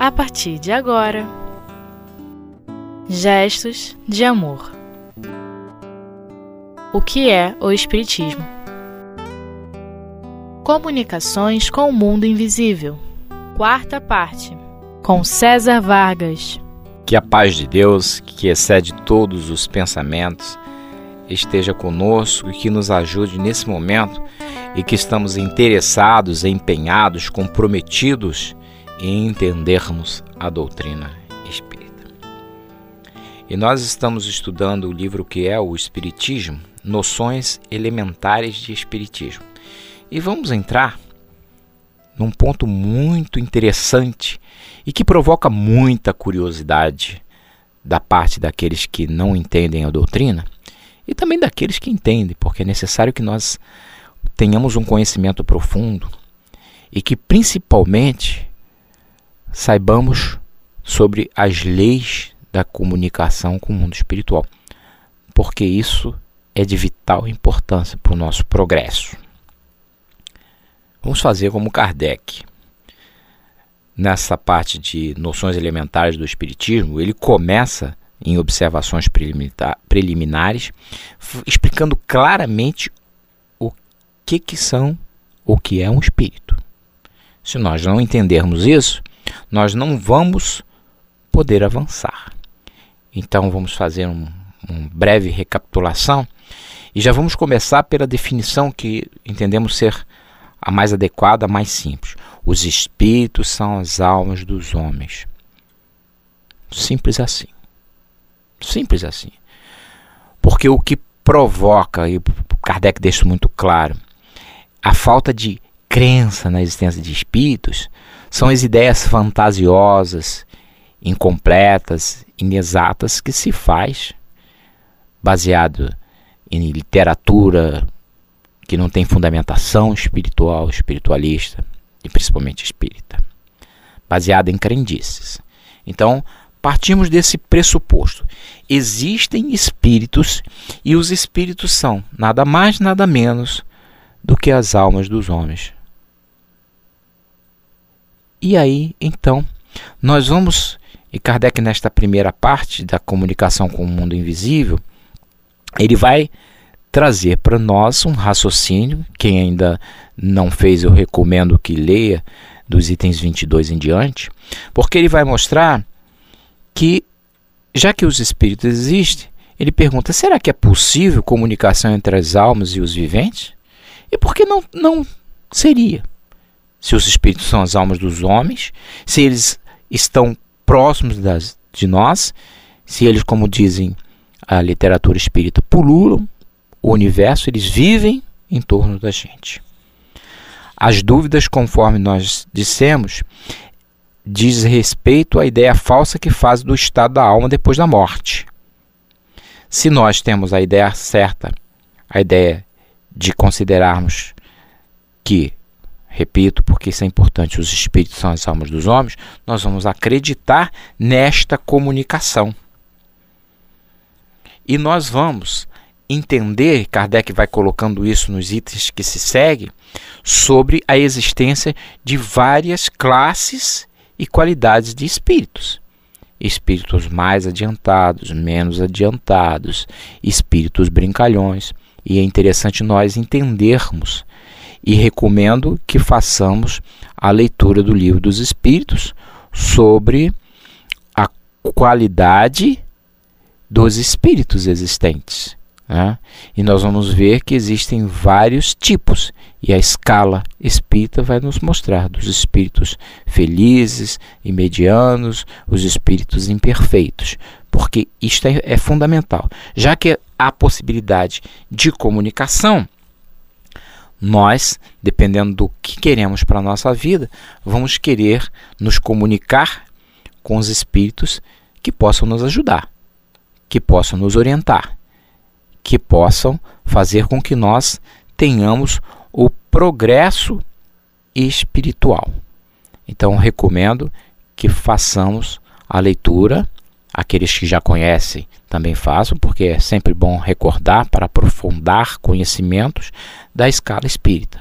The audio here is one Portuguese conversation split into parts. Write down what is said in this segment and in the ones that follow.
a partir de agora. Gestos de amor. O que é o Espiritismo? Comunicações com o mundo invisível. Quarta parte. Com César Vargas. Que a paz de Deus, que excede todos os pensamentos, esteja conosco e que nos ajude nesse momento e que estamos interessados, empenhados, comprometidos em entendermos a doutrina espírita. E nós estamos estudando o livro que é o Espiritismo, Noções Elementares de Espiritismo. E vamos entrar num ponto muito interessante e que provoca muita curiosidade da parte daqueles que não entendem a doutrina e também daqueles que entendem, porque é necessário que nós tenhamos um conhecimento profundo e que principalmente saibamos sobre as leis da comunicação com o mundo espiritual, porque isso é de vital importância para o nosso progresso. Vamos fazer como Kardec. Nessa parte de noções elementares do Espiritismo, ele começa em observações preliminares, explicando claramente o que, que são, o que é um espírito. Se nós não entendermos isso, nós não vamos poder avançar. Então vamos fazer um, um breve recapitulação e já vamos começar pela definição que entendemos ser a mais adequada, a mais simples. Os espíritos são as almas dos homens. Simples assim. Simples assim. Porque o que provoca, e Kardec deixa muito claro, a falta de crença na existência de espíritos são as ideias fantasiosas, incompletas, inexatas que se faz baseado em literatura que não tem fundamentação espiritual, espiritualista e principalmente espírita, baseada em crendices. Então, Partimos desse pressuposto. Existem espíritos e os espíritos são nada mais, nada menos do que as almas dos homens. E aí, então, nós vamos, e Kardec, nesta primeira parte da comunicação com o mundo invisível, ele vai trazer para nós um raciocínio. Quem ainda não fez, eu recomendo que leia dos itens 22 em diante, porque ele vai mostrar que, já que os espíritos existem, ele pergunta: será que é possível comunicação entre as almas e os viventes? E por que não, não seria? Se os espíritos são as almas dos homens, se eles estão próximos das, de nós, se eles, como dizem a literatura espírita, pululam o universo, eles vivem em torno da gente. As dúvidas, conforme nós dissemos, diz respeito à ideia falsa que faz do estado da alma depois da morte. Se nós temos a ideia certa, a ideia de considerarmos que, repito, porque isso é importante, os espíritos são as almas dos homens, nós vamos acreditar nesta comunicação. E nós vamos entender, Kardec vai colocando isso nos itens que se seguem, sobre a existência de várias classes e qualidades de espíritos. Espíritos mais adiantados, menos adiantados, espíritos brincalhões. E é interessante nós entendermos e recomendo que façamos a leitura do livro dos Espíritos sobre a qualidade dos espíritos existentes. Né? E nós vamos ver que existem vários tipos, e a escala espírita vai nos mostrar dos espíritos felizes e medianos, os espíritos imperfeitos, porque isto é, é fundamental. Já que há possibilidade de comunicação, nós, dependendo do que queremos para a nossa vida, vamos querer nos comunicar com os espíritos que possam nos ajudar, que possam nos orientar que possam fazer com que nós tenhamos o progresso espiritual. Então, recomendo que façamos a leitura. Aqueles que já conhecem também façam, porque é sempre bom recordar para aprofundar conhecimentos da escala espírita.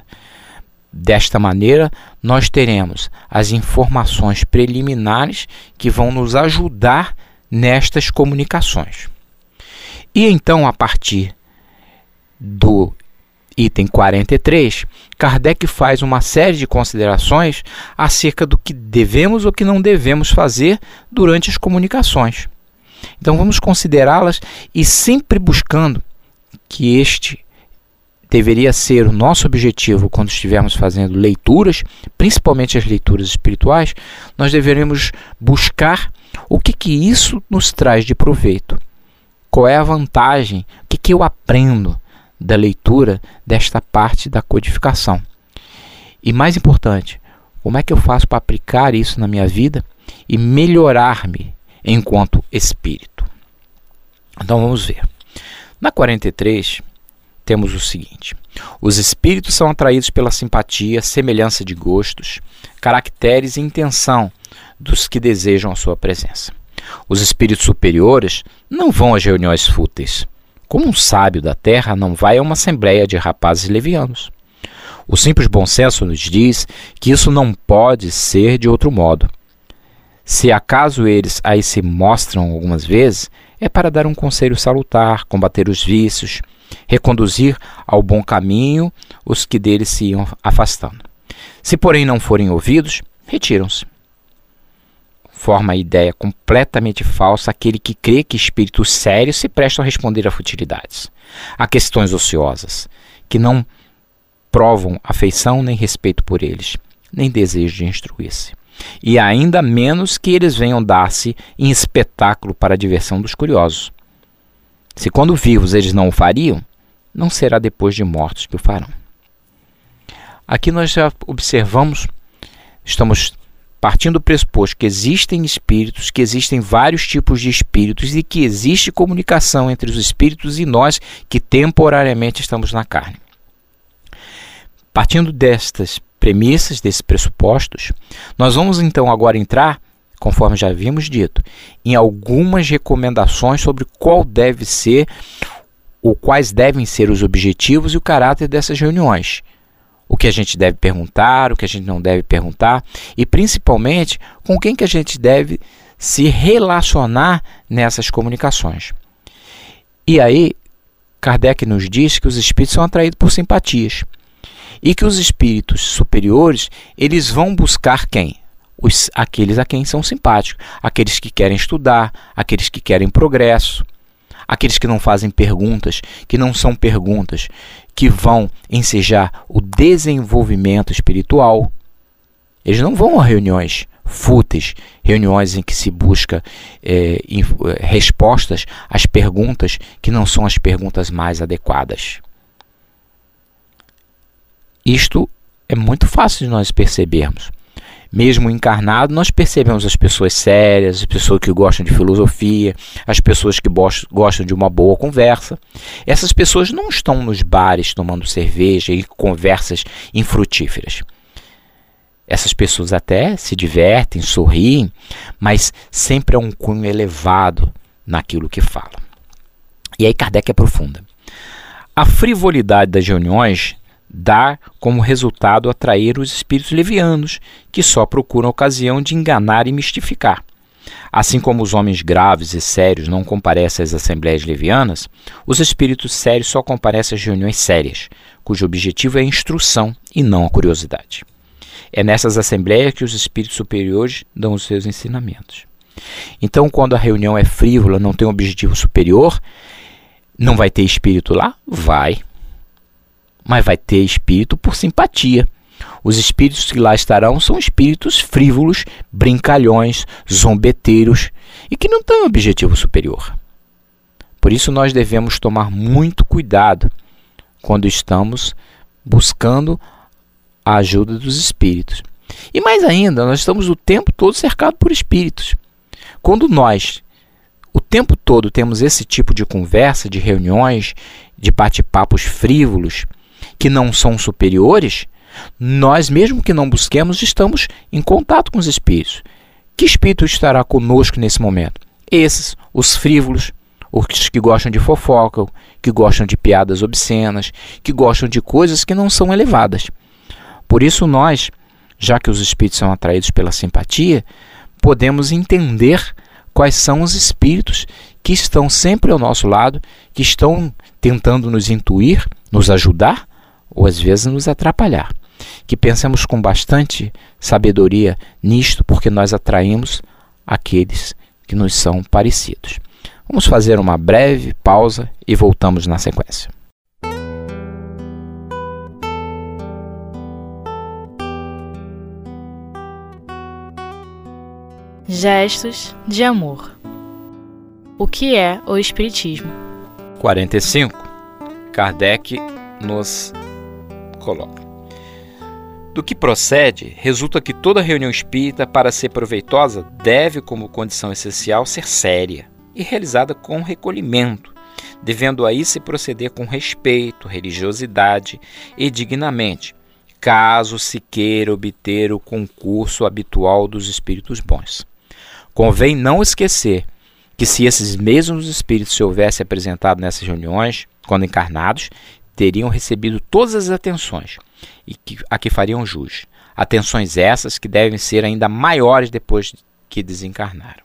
Desta maneira, nós teremos as informações preliminares que vão nos ajudar nestas comunicações. E então, a partir do item 43, Kardec faz uma série de considerações acerca do que devemos ou que não devemos fazer durante as comunicações. Então vamos considerá-las e sempre buscando que este deveria ser o nosso objetivo quando estivermos fazendo leituras, principalmente as leituras espirituais, nós deveremos buscar o que, que isso nos traz de proveito. Qual é a vantagem? O que, que eu aprendo da leitura desta parte da codificação? E mais importante, como é que eu faço para aplicar isso na minha vida e melhorar-me enquanto espírito? Então vamos ver. Na 43, temos o seguinte: os espíritos são atraídos pela simpatia, semelhança de gostos, caracteres e intenção dos que desejam a sua presença. Os espíritos superiores não vão às reuniões fúteis, como um sábio da terra não vai a uma assembleia de rapazes levianos. O simples bom senso nos diz que isso não pode ser de outro modo. Se acaso eles aí se mostram algumas vezes, é para dar um conselho salutar, combater os vícios, reconduzir ao bom caminho os que deles se iam afastando. Se, porém, não forem ouvidos, retiram-se. Forma a ideia completamente falsa aquele que crê que espíritos sérios se prestam a responder a futilidades, a questões ociosas, que não provam afeição nem respeito por eles, nem desejo de instruir-se e ainda menos que eles venham dar-se em espetáculo para a diversão dos curiosos. Se quando vivos eles não o fariam, não será depois de mortos que o farão. Aqui nós já observamos, estamos partindo do pressuposto que existem espíritos, que existem vários tipos de espíritos e que existe comunicação entre os espíritos e nós que temporariamente estamos na carne. Partindo destas premissas, desses pressupostos, nós vamos então agora entrar, conforme já havíamos dito, em algumas recomendações sobre qual deve ser ou quais devem ser os objetivos e o caráter dessas reuniões. O que a gente deve perguntar, o que a gente não deve perguntar e principalmente com quem que a gente deve se relacionar nessas comunicações. E aí, Kardec nos diz que os espíritos são atraídos por simpatias e que os espíritos superiores eles vão buscar quem? Os, aqueles a quem são simpáticos, aqueles que querem estudar, aqueles que querem progresso, aqueles que não fazem perguntas, que não são perguntas, que vão ensejar o desenvolvimento espiritual. Eles não vão a reuniões fúteis, reuniões em que se busca é, respostas às perguntas que não são as perguntas mais adequadas. Isto é muito fácil de nós percebermos. Mesmo encarnado, nós percebemos as pessoas sérias, as pessoas que gostam de filosofia, as pessoas que gostam de uma boa conversa. Essas pessoas não estão nos bares tomando cerveja e conversas infrutíferas. Essas pessoas até se divertem, sorriem, mas sempre é um cunho elevado naquilo que falam. E aí Kardec aprofunda. A frivolidade das reuniões dá como resultado atrair os espíritos levianos, que só procuram ocasião de enganar e mistificar. Assim como os homens graves e sérios não comparecem às assembleias levianas, os espíritos sérios só comparecem às reuniões sérias, cujo objetivo é a instrução e não a curiosidade. É nessas assembleias que os espíritos superiores dão os seus ensinamentos. Então, quando a reunião é frívola, não tem um objetivo superior, não vai ter espírito lá? Vai mas vai ter espírito por simpatia. Os espíritos que lá estarão são espíritos frívolos, brincalhões, zombeteiros e que não têm objetivo superior. Por isso, nós devemos tomar muito cuidado quando estamos buscando a ajuda dos espíritos. E mais ainda, nós estamos o tempo todo cercados por espíritos. Quando nós, o tempo todo, temos esse tipo de conversa, de reuniões, de bate-papos frívolos, que não são superiores, nós, mesmo que não busquemos, estamos em contato com os espíritos. Que espírito estará conosco nesse momento? Esses, os frívolos, os que gostam de fofoca, que gostam de piadas obscenas, que gostam de coisas que não são elevadas. Por isso, nós, já que os espíritos são atraídos pela simpatia, podemos entender quais são os espíritos que estão sempre ao nosso lado, que estão tentando nos intuir, nos ajudar ou às vezes nos atrapalhar. Que pensemos com bastante sabedoria nisto, porque nós atraímos aqueles que nos são parecidos. Vamos fazer uma breve pausa e voltamos na sequência. Gestos de amor. O que é o Espiritismo? 45. Kardec nos coloca. Do que procede, resulta que toda reunião espírita, para ser proveitosa, deve, como condição essencial, ser séria e realizada com recolhimento, devendo aí se proceder com respeito, religiosidade e dignamente, caso se queira obter o concurso habitual dos espíritos bons. Convém não esquecer que se esses mesmos espíritos se houvessem apresentado nessas reuniões, quando encarnados, teriam recebido todas as atenções e que, a que fariam jus. Atenções essas que devem ser ainda maiores depois que desencarnaram.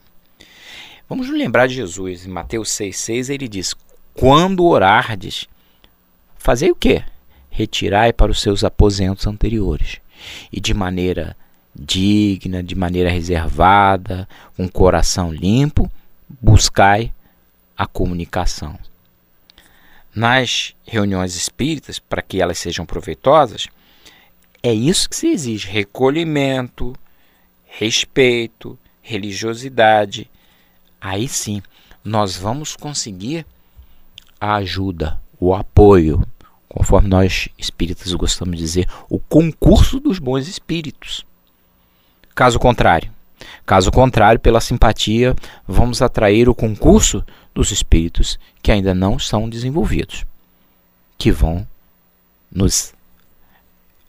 Vamos lembrar de Jesus. Em Mateus 6,6 ele diz: Quando orardes, fazei o quê? Retirai para os seus aposentos anteriores. E de maneira digna, de maneira reservada, com coração limpo, buscai a comunicação. Nas reuniões espíritas, para que elas sejam proveitosas, é isso que se exige: recolhimento, respeito, religiosidade. Aí sim, nós vamos conseguir a ajuda, o apoio, conforme nós espíritas gostamos de dizer, o concurso dos bons espíritos. Caso contrário, caso contrário, pela simpatia, vamos atrair o concurso dos espíritos que ainda não são desenvolvidos, que vão nos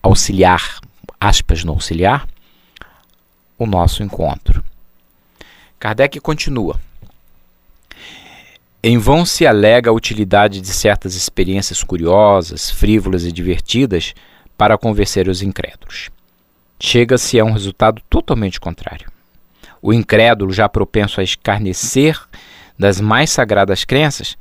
auxiliar, aspas no auxiliar, o nosso encontro. Kardec continua. Em vão se alega a utilidade de certas experiências curiosas, frívolas e divertidas para convencer os incrédulos chega-se a um resultado totalmente contrário. O incrédulo, já propenso a escarnecer das mais sagradas crenças,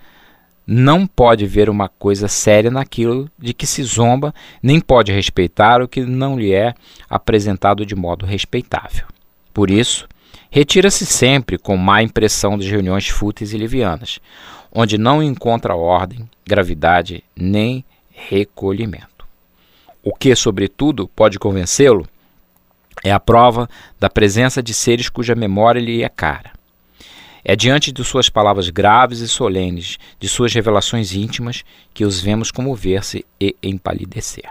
não pode ver uma coisa séria naquilo de que se zomba, nem pode respeitar o que não lhe é apresentado de modo respeitável. Por isso, retira-se sempre com má impressão das reuniões fúteis e livianas, onde não encontra ordem, gravidade nem recolhimento. O que, sobretudo, pode convencê-lo é a prova da presença de seres cuja memória lhe é cara. É diante de suas palavras graves e solenes, de suas revelações íntimas, que os vemos comover-se e empalidecer.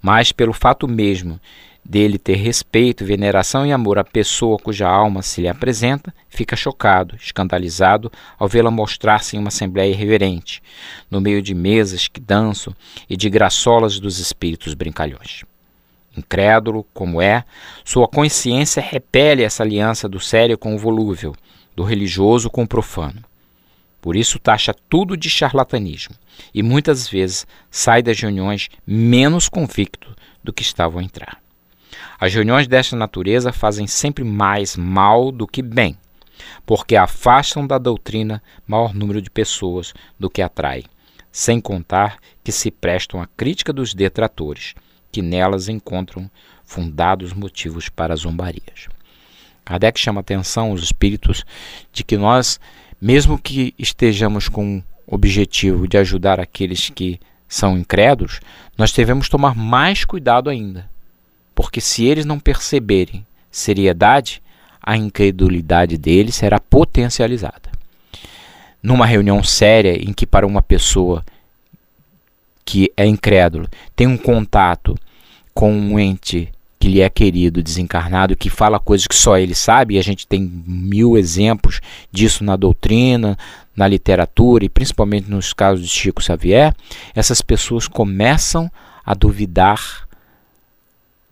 Mas pelo fato mesmo dele ter respeito, veneração e amor à pessoa cuja alma se lhe apresenta, fica chocado, escandalizado ao vê-la mostrar-se em uma assembléia irreverente, no meio de mesas que dançam e de graçolas dos espíritos brincalhões. Incrédulo como é, sua consciência repele essa aliança do sério com o volúvel, do religioso com o profano. Por isso taxa tudo de charlatanismo e muitas vezes sai das reuniões menos convicto do que estava a entrar. As reuniões desta natureza fazem sempre mais mal do que bem, porque afastam da doutrina maior número de pessoas do que atraem, sem contar que se prestam à crítica dos detratores que nelas encontram fundados motivos para zombarias. Kardec chama atenção aos espíritos de que nós, mesmo que estejamos com o objetivo de ajudar aqueles que são incrédulos, nós devemos tomar mais cuidado ainda, porque se eles não perceberem seriedade, a incredulidade deles será potencializada. Numa reunião séria em que para uma pessoa que é incrédulo tem um contato com um ente que lhe é querido, desencarnado, que fala coisas que só ele sabe, e a gente tem mil exemplos disso na doutrina, na literatura e principalmente nos casos de Chico Xavier, essas pessoas começam a duvidar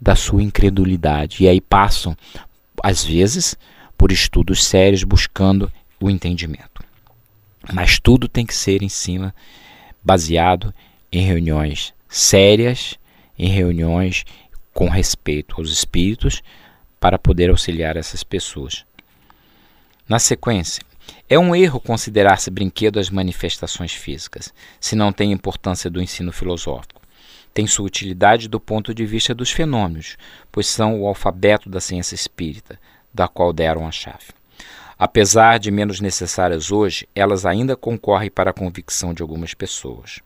da sua incredulidade e aí passam, às vezes, por estudos sérios buscando o entendimento. Mas tudo tem que ser em cima, baseado em reuniões sérias, em reuniões com respeito aos espíritos para poder auxiliar essas pessoas. Na sequência, é um erro considerar-se brinquedo as manifestações físicas, se não tem importância do ensino filosófico. Tem sua utilidade do ponto de vista dos fenômenos, pois são o alfabeto da ciência espírita, da qual deram a chave. Apesar de menos necessárias hoje, elas ainda concorrem para a convicção de algumas pessoas.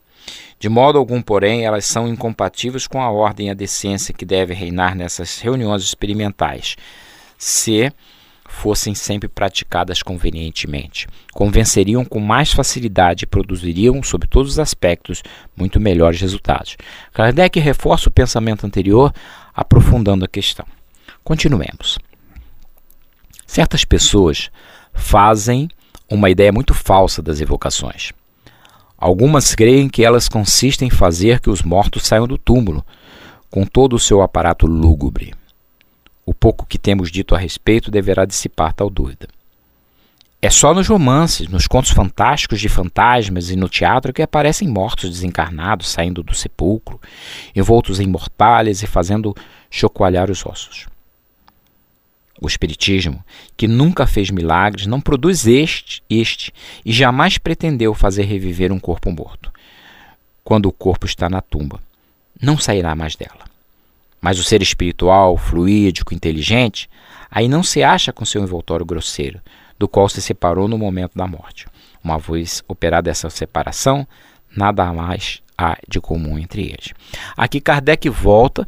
De modo algum, porém, elas são incompatíveis com a ordem e a decência que deve reinar nessas reuniões experimentais, se fossem sempre praticadas convenientemente. Convenceriam com mais facilidade e produziriam, sob todos os aspectos, muito melhores resultados. Kardec reforça o pensamento anterior, aprofundando a questão. Continuemos. Certas pessoas fazem uma ideia muito falsa das evocações. Algumas creem que elas consistem em fazer que os mortos saiam do túmulo, com todo o seu aparato lúgubre. O pouco que temos dito a respeito deverá dissipar tal dúvida. É só nos romances, nos contos fantásticos de fantasmas e no teatro que aparecem mortos desencarnados saindo do sepulcro, envoltos em mortalhas e fazendo chocoalhar os ossos. O Espiritismo, que nunca fez milagres, não produz este, este e jamais pretendeu fazer reviver um corpo morto. Quando o corpo está na tumba, não sairá mais dela. Mas o ser espiritual, fluídico, inteligente, aí não se acha com seu envoltório grosseiro, do qual se separou no momento da morte. Uma vez operada essa separação, nada mais há de comum entre eles. Aqui Kardec volta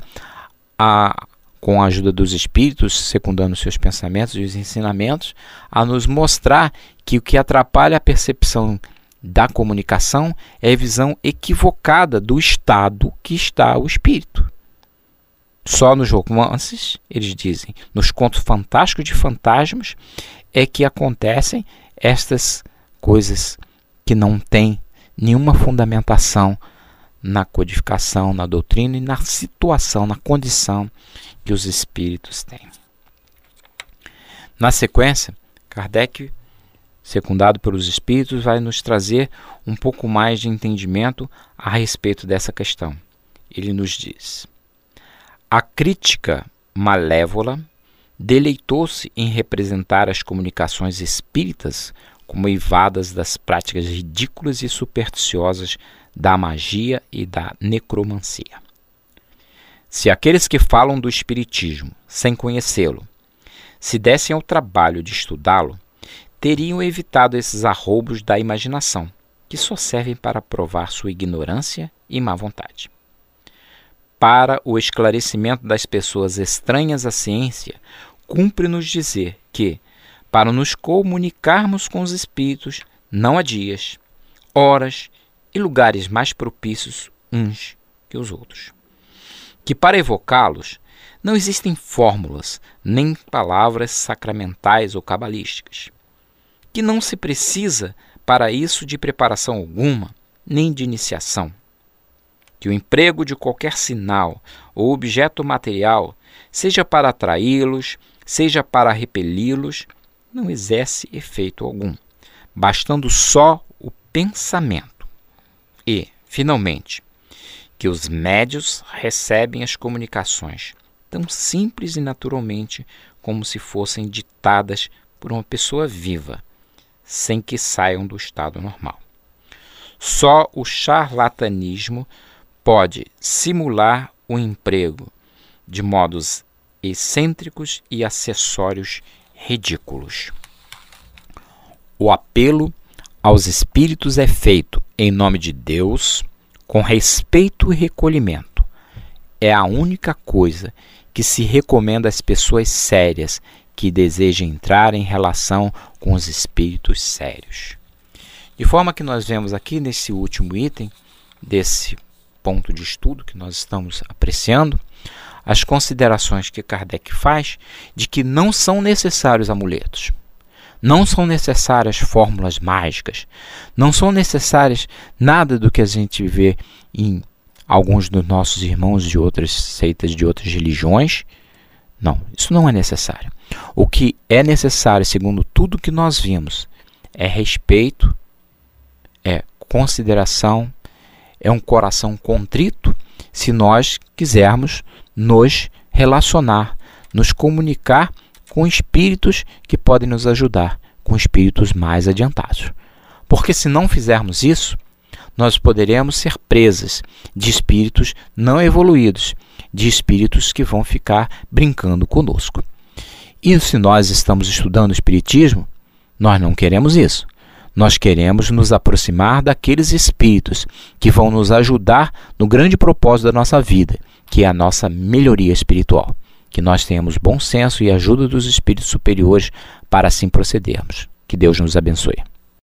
a com a ajuda dos espíritos, secundando seus pensamentos e os ensinamentos, a nos mostrar que o que atrapalha a percepção da comunicação é a visão equivocada do estado que está o espírito. Só nos romances, eles dizem, nos contos fantásticos de fantasmas, é que acontecem estas coisas que não têm nenhuma fundamentação na codificação, na doutrina e na situação, na condição que os espíritos têm. Na sequência, Kardec, secundado pelos espíritos, vai nos trazer um pouco mais de entendimento a respeito dessa questão. Ele nos diz: A crítica malévola deleitou-se em representar as comunicações espíritas como eivadas das práticas ridículas e supersticiosas da magia e da necromancia. Se aqueles que falam do Espiritismo, sem conhecê-lo, se dessem ao trabalho de estudá-lo, teriam evitado esses arroubos da imaginação, que só servem para provar sua ignorância e má vontade. Para o esclarecimento das pessoas estranhas à ciência, cumpre-nos dizer que, para nos comunicarmos com os espíritos, não há dias, horas e lugares mais propícios uns que os outros. Que para evocá-los não existem fórmulas nem palavras sacramentais ou cabalísticas, que não se precisa para isso de preparação alguma, nem de iniciação, que o emprego de qualquer sinal ou objeto material, seja para atraí-los, seja para repeli-los, não exerce efeito algum, bastando só o pensamento. E, finalmente, que os médios recebem as comunicações tão simples e naturalmente como se fossem ditadas por uma pessoa viva, sem que saiam do estado normal. Só o charlatanismo pode simular o emprego de modos excêntricos e acessórios ridículos. O apelo aos espíritos é feito em nome de Deus com respeito e recolhimento. É a única coisa que se recomenda às pessoas sérias que desejam entrar em relação com os espíritos sérios. De forma que nós vemos aqui nesse último item desse ponto de estudo que nós estamos apreciando, as considerações que Kardec faz de que não são necessários amuletos. Não são necessárias fórmulas mágicas, não são necessárias nada do que a gente vê em alguns dos nossos irmãos de outras seitas, de outras religiões. Não, isso não é necessário. O que é necessário, segundo tudo que nós vimos, é respeito, é consideração, é um coração contrito se nós quisermos nos relacionar, nos comunicar com espíritos que podem nos ajudar, com espíritos mais adiantados. Porque se não fizermos isso, nós poderemos ser presas de espíritos não evoluídos, de espíritos que vão ficar brincando conosco. E se nós estamos estudando o Espiritismo, nós não queremos isso. Nós queremos nos aproximar daqueles espíritos que vão nos ajudar no grande propósito da nossa vida, que é a nossa melhoria espiritual. Que nós tenhamos bom senso e ajuda dos espíritos superiores para assim procedermos. Que Deus nos abençoe.